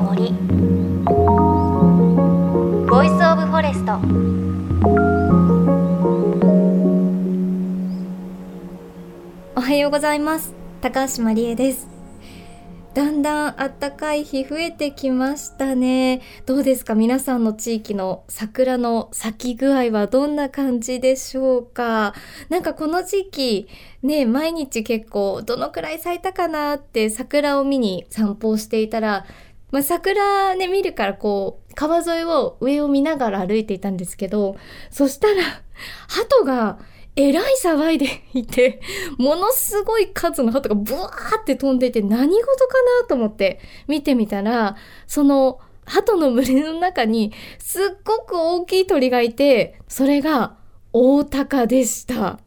の森 Voice of Forest おはようございます。高橋真理恵です。だんだん暖かい日増えてきましたね。どうですか？皆さんの地域の桜の咲き具合はどんな感じでしょうか？なんかこの時期、ね、毎日結構どのくらい咲いたかなって桜を見に散歩をしていたら、まあ、桜ね、見るからこう、川沿いを上を見ながら歩いていたんですけど、そしたら、鳩がえらい騒いでいて、ものすごい数の鳩がブワーって飛んでいて何事かなと思って見てみたら、その鳩の群れの中にすっごく大きい鳥がいて、それが大鷹でした。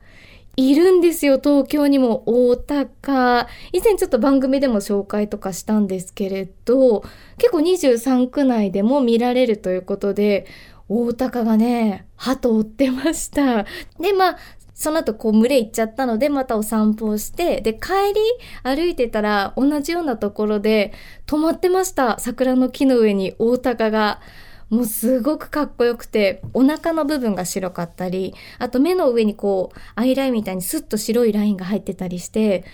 いるんですよ、東京にも大鷹。以前ちょっと番組でも紹介とかしたんですけれど、結構23区内でも見られるということで、大鷹がね、鳩追ってました。で、まあ、その後こう群れ行っちゃったのでまたお散歩をして、で帰り歩いてたら同じようなところで止まってました。桜の木の上に大鷹が。もうすごくかっこよくて、お腹の部分が白かったり、あと目の上にこう、アイラインみたいにスッと白いラインが入ってたりして、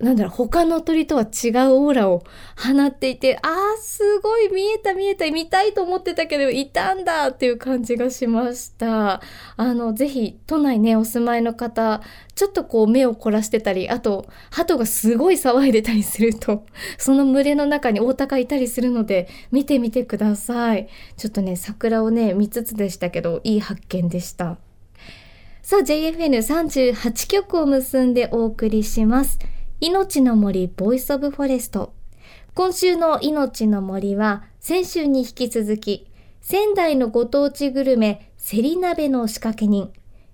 なんだろう、他の鳥とは違うオーラを放っていて、あー、すごい見えた見えた、見たいと思ってたけど、いたんだっていう感じがしました。あの、ぜひ、都内ね、お住まいの方、ちょっとこう目を凝らしてたり、あと、鳩がすごい騒いでたりすると、その群れの中に大鷹いたりするので、見てみてください。ちょっとね、桜をね、見つつでしたけど、いい発見でした。さあ、JFN38 曲を結んでお送りします。命の森 Voice of Forest。今週の命の森は先週に引き続き仙台のご当地グルメセリ鍋の仕掛け人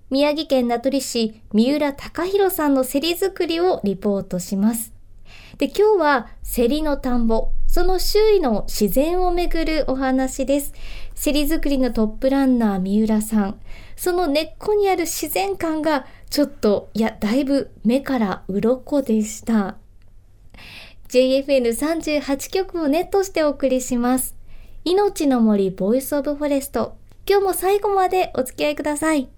宮城県名取市三浦隆弘さんのセリ作りをリポートします。で、今日はセリの田んぼ、その周囲の自然をめぐるお話です。セリ作りのトップランナー三浦さん。その根っこにある自然観がちょっと、いや、だいぶ目から鱗でした。JFN38 曲をネットしてお送りします。命の森 Voice of Forest。今日も最後までお付き合いください。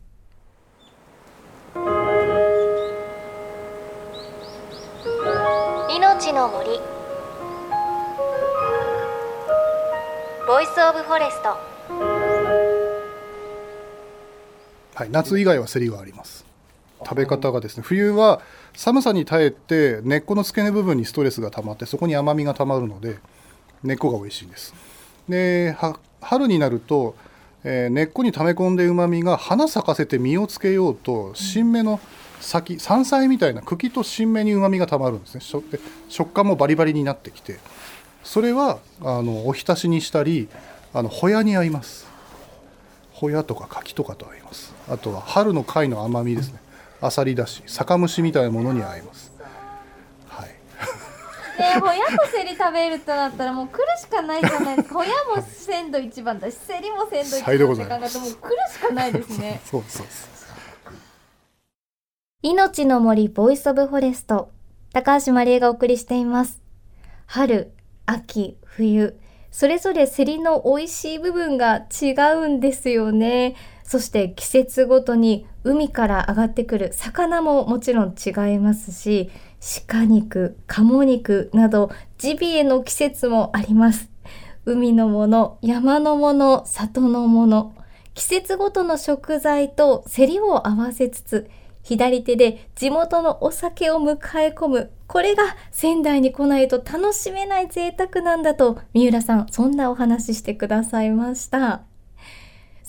命の森Voice of Forestはい夏以外はセリがあります食べ方がですね冬は寒さに耐えて根っこの付け根部分にストレスが溜まってそこに甘みが溜まるので根っこが美味しいんです。で春になると、えー、根っこに溜め込んでうまみが花咲かせて実をつけようと新芽の先山菜みたいな茎と新芽にうまみが溜まるんですね。食感もバリバリになってきてそれはあのおひたしにしたりあのホヤに合います。ホヤとか柿とかと合います。あとは春の貝の甘みですね。あさりだし酒蒸しみたいなものに合います。はい。えホヤとセリ食べるとなったらもう来るしかないじゃない。ですかホヤも鮮度一番だしセリも鮮度一番って考えてもう来るしかないですね。そうそうそう命の森 Voice of Forest 高橋まりえがお送りしています。春秋冬。それぞれセリの美味しい部分が違うんですよね。そして季節ごとに海から上がってくる魚ももちろん違いますし、鹿肉、鴨肉などジビエの季節もあります。海のもの、山のもの、里のもの、季節ごとの食材と競りを合わせつつ、左手で地元のお酒を迎え込む。これが仙台に来ないと楽しめない贅沢なんだと、三浦さん、そんなお話してくださいました。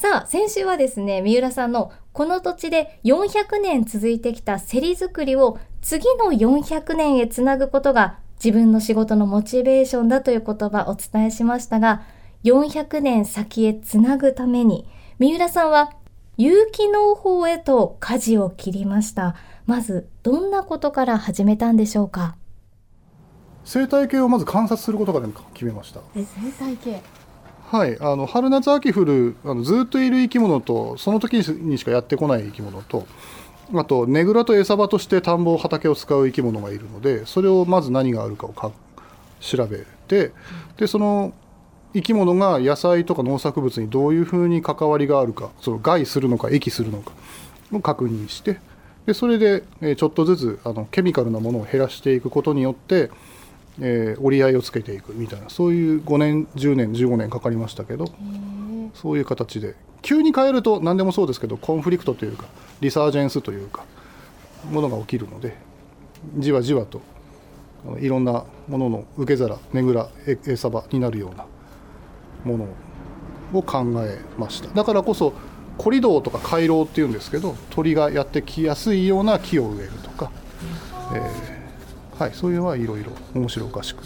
さあ、先週はですね、三浦さんのこの土地で400年続いてきた競り作りを次の400年へつなぐことが自分の仕事のモチベーションだという言葉をお伝えしましたが、400年先へつなぐために、三浦さんは有機農法へと舵を切りました。まず、どんなことから始めたんでしょうか？生態系をまず観察することが決めました。生態系はい、あの春夏秋降るあのずっといる生き物とその時にしかやってこない生き物とあとねぐらと餌場として田んぼ畑を使う生き物がいるのでそれをまず何があるかをか調べてでその生き物が野菜とか農作物にどういうふうに関わりがあるかその害するのか益するのかを確認してでそれで、ちょっとずつあのケミカルなものを減らしていくことによって、えー折り合いをつけていくみたいなそういう5年10年15年かかりましたけどそういう形で急に変えると何でもそうですけどコンフリクトというかリサージェンスというかものが起きるのでじわじわといろんなものの受け皿ねぐらえ餌場になるようなものを考えました。だからこそコリドーとか回廊っていうんですけど鳥がやってきやすいような木を植えるとか、えーはい、そういうのはいろいろ面白おかしく。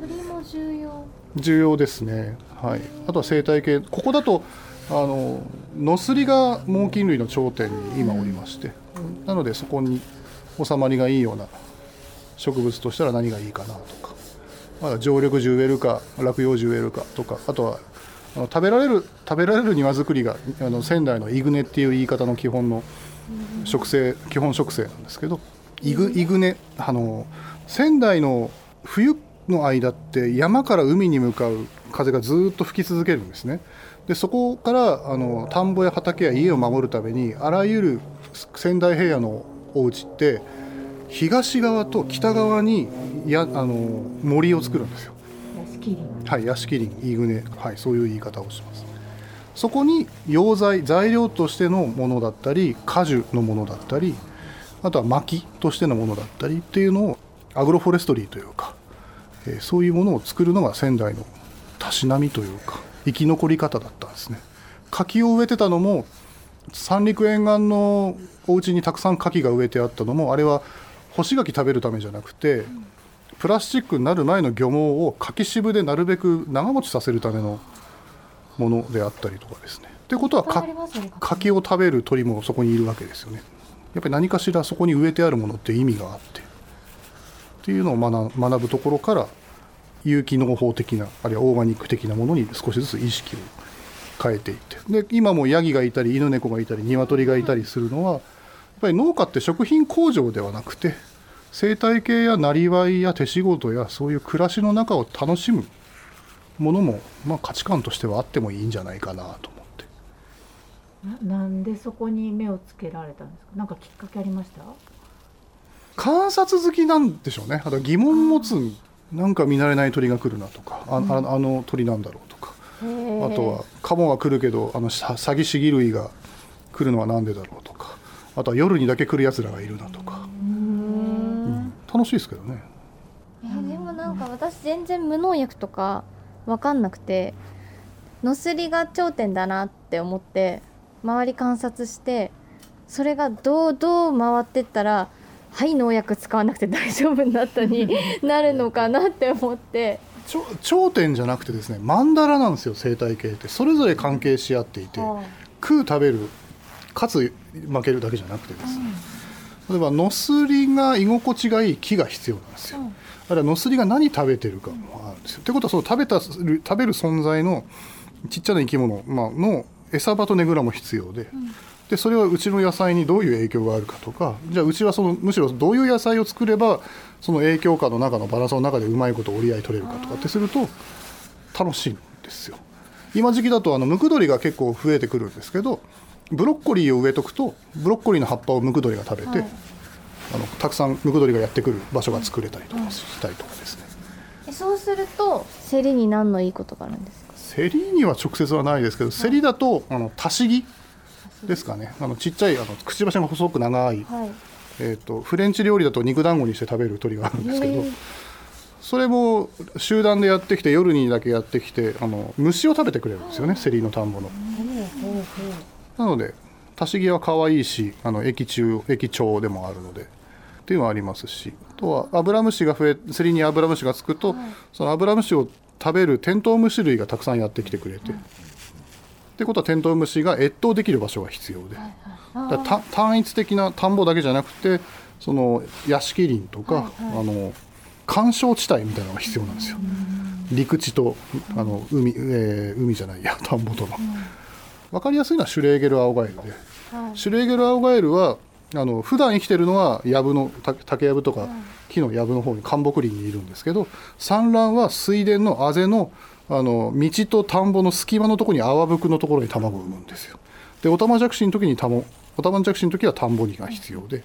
鳥も重要。重要ですね、はい、あとは生態系。ここだとあのノスリが猛禽類の頂点に今おりまして、なのでそこに収まりがいいような植物としたら何がいいかなとか、まだ常緑樹植えるか落葉樹植えるかとかあとはあの食べられる食べられる庭作りがあの仙台のイグネっていう言い方の基本の植生基本植生なんですけどイグイグネあの仙台の冬の間って山から海に向かう風がずっと吹き続けるんですね。でそこからあの田んぼや畑や家を守るためにあらゆる仙台平野のお家って東側と北側にやあの森を作るんですよ。屋敷林。はい、屋敷林、イグネ、はい、そういう言い方をします。そこに溶剤、材料としてのものだったり、果樹のものだったり、あとは薪としてのものだったりっていうのをアグロフォレストリーというか、えーそういうものを作るのが仙台のたしなみというか、生き残り方だったんですね。柿を植えてたのも、三陸沿岸のお家にたくさん柿が植えてあったのも、あれは干し柿食べるためじゃなくて、プラスチックになる前の漁網を柿渋でなるべく長持ちさせるためのものであったりとかですね。ってことはかいっぱいありますね柿を食べる鳥もそこにいるわけですよね。やっぱり何かしらそこに植えてあるものって意味があってっていうのを学ぶところから有機農法的なあるいはオーガニック的なものに少しずつ意識を変えていってで今もヤギがいたり犬猫がいたり鶏がいたりするのはやっぱり農家って食品工場ではなくて生態系やなりわいや手仕事やそういう暮らしの中を楽しむものも、まあ、価値観としてはあってもいいんじゃないかなと思って。ななんでそこに目をつけられたんですか？なんかきっかけありました？観察好きなんでしょうね。あと疑問持つなんか見慣れない鳥が来るなとかあ,あ、あの鳥なんだろうとか。あとはカモが来るけどあのさサギシギ類が来るのは何でだろうとか。あとは夜にだけ来るやつらがいるなとか、うん。楽しいですけどね。えーでもなんか私全然無農薬とかわかんなくてノスリが頂点だなって思って周り観察してそれがどうどう回ってったらはい農薬使わなくて大丈夫になったに なるのかなって思って。頂点じゃなくてですねマンダラなんですよ生態系って。それぞれ関係し合っていて食う食べるかつ負けるだけじゃなくてです。ね、例えばノスリが居心地がいい木が必要なんですよ、うん。あるいはノスリが何食べてるかもあるんですよ。ってことはその食べた食べる存在のちっちゃな生き物、まあの餌場とねぐらも必要で,、でそれはうちの野菜にどういう影響があるかとかじゃあうちはそのむしろどういう野菜を作ればその影響下の中のバランスの中でうまいこと折り合い取れるかとかってすると楽しいんですよ。今時期だとあのムクドリが結構増えてくるんですけどブロッコリーを植えとくとブロッコリーの葉っぱをムクドリが食べて、はいあのたくさんムクドリがやってくる場所が作れたりとかしたりとかですね。えそうすると競りに何のいいことがあるんですか？セリには直接はないですけど、セリだとあのタシギですかね。あのちっちゃいあのくちばしが細く長い、はい。えー、とフレンチ料理だと肉団子にして食べる鳥があるんですけど、それも集団でやってきて夜にだけやってきてあの虫を食べてくれるんですよねセリの田んぼの。なのでタシギは可愛いしあの液中液腸でもあるのでっていうのはありますしあとはアブラムシが増えセリにアブラムシがつくと、そのアブラムシを食べるテントウムシ類がたくさんやってきてくれて、ってことはテントウムシが越冬できる場所が必要で、だからた単一的な田んぼだけじゃなくてその屋敷林とか、あの干渉地帯みたいなのが必要なんですよ。陸地とあの海、えー海じゃないや田んぼとの。わかりやすいのはシュレーゲルアオガエルで、シュレーゲルアオガエルはあの普段生きてるのは藪のた竹やぶとか木の藪の方に灌木林にいるんですけど産卵は水田のあぜのあの道と田んぼの隙間のところに泡吹くのところに卵を産むんですよ。でオタマジャクシの時にたもオタマジャクシの時は田んぼにが必要でっ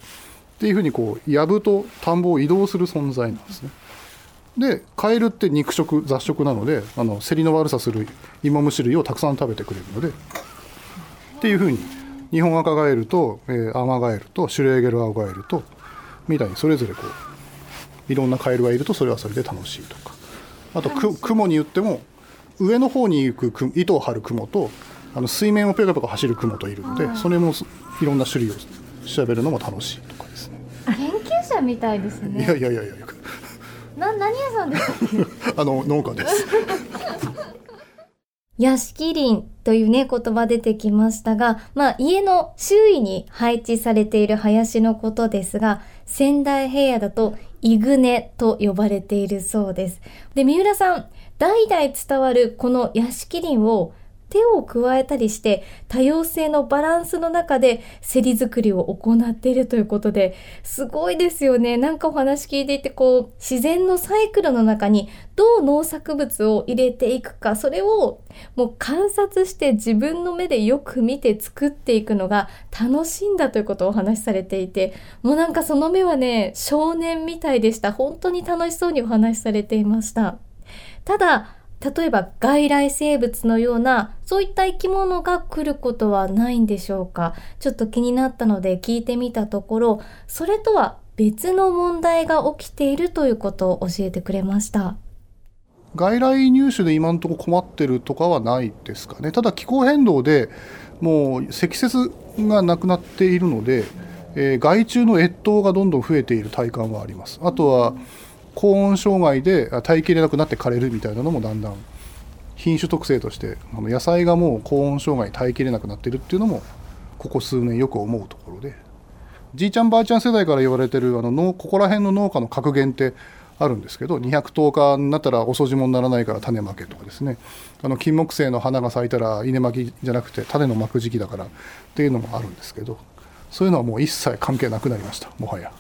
ていうふうにこう藪と田んぼを移動する存在なんですね。でカエルって肉食雑食なのであの競りの悪さする芋虫類をたくさん食べてくれるのでっていうふうに日本赤ガエルと、えー、アマガエルとシュレーゲルアオガエルとみたいにそれぞれこういろんなカエルがいるとそれはそれで楽しいとかあとく雲に言っても上の方に行くく糸を張る雲とあの水面をペカペカ走る雲といるのでそれもいろんな種類を調べるのも楽しいとかですね。研究者みたいですね。いやいやいやいや。な何屋さんですか？あの農家です。屋敷林というね、言葉出てきましたが、まあ家の周囲に配置されている林のことですが、仙台平野だとイグネと呼ばれているそうです。で、三浦さん、代々伝わるこの屋敷林を手を加えたりして多様性のバランスの中で競り作りを行っているということですごいですよね。なんかお話聞いていてこう自然のサイクルの中にどう農作物を入れていくかそれをもう観察して自分の目でよく見て作っていくのが楽しいんだということをお話しされていてもうなんかその目はね少年みたいでした本当に楽しそうにお話しされていました。ただ例えば外来生物のようなそういった生き物が来ることはないんでしょうか？ちょっと気になったので聞いてみたところそれとは別の問題が起きているということを教えてくれました。外来入手で今のところ困ってるとかはないですかね？ただ気候変動でもう積雪がなくなっているので、えー、害虫の越冬がどんどん増えている体感はあります。あとは、うん高温障害で耐えきれなくなって枯れるみたいなのもだんだん品種特性としてあの野菜がもう高温障害に耐えきれなくなってるっていうのもここ数年よく思うところでじいちゃんばあちゃん世代から言われてるあの農ここら辺の農家の格言ってあるんですけど210日になったら遅霜にならないから種まけとかですねあの金木犀の花が咲いたら稲まきじゃなくて種のまく時期だからっていうのもあるんですけどそういうのはもう一切関係なくなりましたもはや。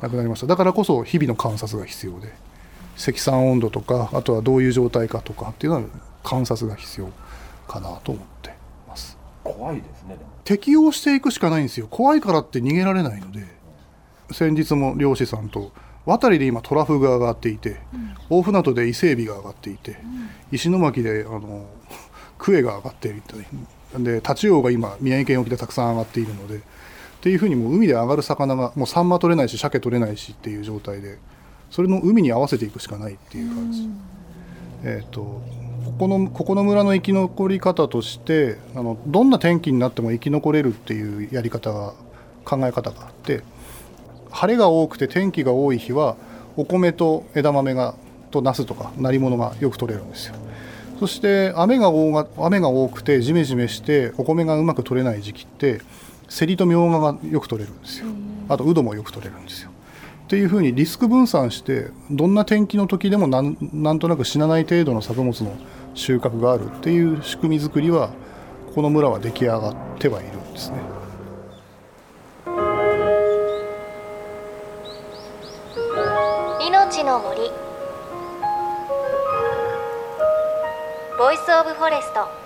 なくなりました。だからこそ日々の観察が必要で積算温度とかあとはどういう状態かとかっていうのは観察が必要かなと思ってます。怖いですね適応していくしかないんですよ。怖いからって逃げられないので先日も漁師さんと渡りで今トラフが上がっていて、うん、大船渡で伊勢海老が上がっていて、うん、石巻であのクエが上がっているでタチウオが今宮城県沖でたくさん上がっているのでっていうふうにもう海で上がる魚がもうサンマ取れないし鮭取れないしっていう状態でそれの海に合わせていくしかないっていう感じ、えーと、ここのここの村の生き残り方としてあのどんな天気になっても生き残れるっていうやり方が考え方があって晴れが多くて天気が多い日はお米と枝豆がとナスとか鳴り物がよく取れるんですよ。そして雨が多が雨が多くてジメジメしてお米がうまく取れない時期ってセリとミョウガがよく取れるんですよ。あとウドもよく取れるんですよ。っていうふうにリスク分散してどんな天気の時でもなんなんとなく死なない程度の作物の収穫があるっていう仕組み作りはこの村は出来上がってはいるんですね。命の森。 Voice of Forest。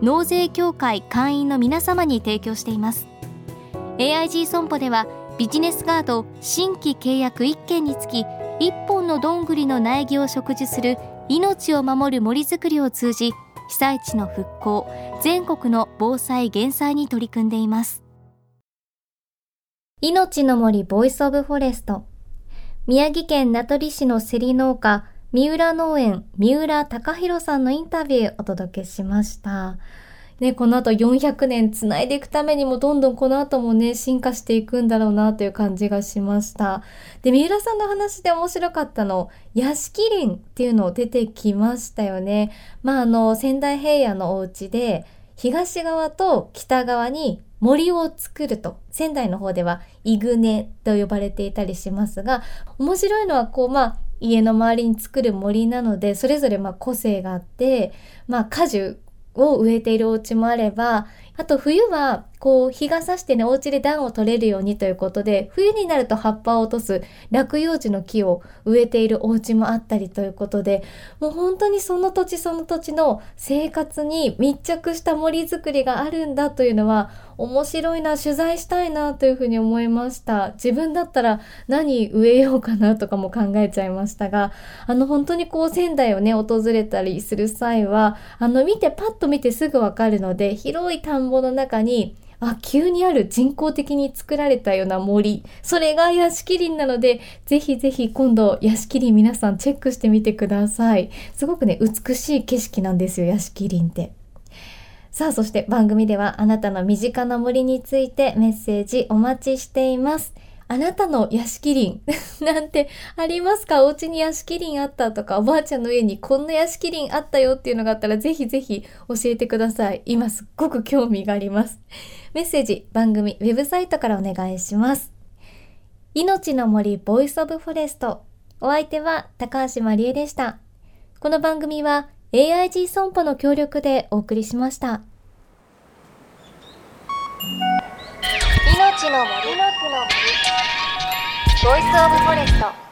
納税協会会員の皆様に提供しています。AIG 損保ではビジネスガード新規契約1件につき1本のどんぐりの苗木を植樹する命を守る森づくりを通じ被災地の復興全国の防災減災に取り組んでいます。命の森 Voice of Forest。宮城県名取市のセリ農家三浦農園三浦貴弘さんのインタビューお届けしました。ね、この後400年つないでいくためにもどんどんこの後もね、進化していくんだろうなという感じがしました。で、三浦さんの話で面白かったの、屋敷林っていうの出てきましたよね。まあ、あの、仙台平野のお家で、東側と北側に森を作ると。仙台の方では、イグネと呼ばれていたりしますが、面白いのはこう、まあ、家の周りに作る森なので、それぞれまあ個性があって、まあ果樹を植えているお家もあれば、あと冬はこう日が差してねお家で暖を取れるようにということで冬になると葉っぱを落とす落葉樹の木を植えているお家もあったりということでもう本当にその土地その土地の生活に密着した森づくりがあるんだというのは面白いな取材したいなというふうに思いました。自分だったら何植えようかなとかも考えちゃいましたがあの本当にこう仙台をね訪れたりする際はあの見てパッと見てすぐわかるので広い田んぼの中にあ、急にある人工的に作られたような森。それが屋敷林なので、ぜひぜひ今度屋敷林皆さんチェックしてみてください。すごくね、美しい景色なんですよ、屋敷林って。さあ、そして番組ではあなたの身近な森についてメッセージお待ちしています。あなたの屋敷林 なんてありますか？お家に屋敷林あったとか、おばあちゃんの家にこんな屋敷林あったよっていうのがあったら、ぜひぜひ教えてください。今すっごく興味があります。メッセージ、番組ウェブサイトからお願いします。命の森 Voice of Forest。お相手は高橋まりえでした。この番組は AIG 損保の協力でお送りしました。命の森の木のボイスオブフォレスト。